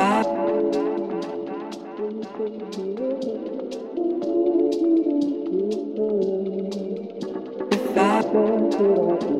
Tell her what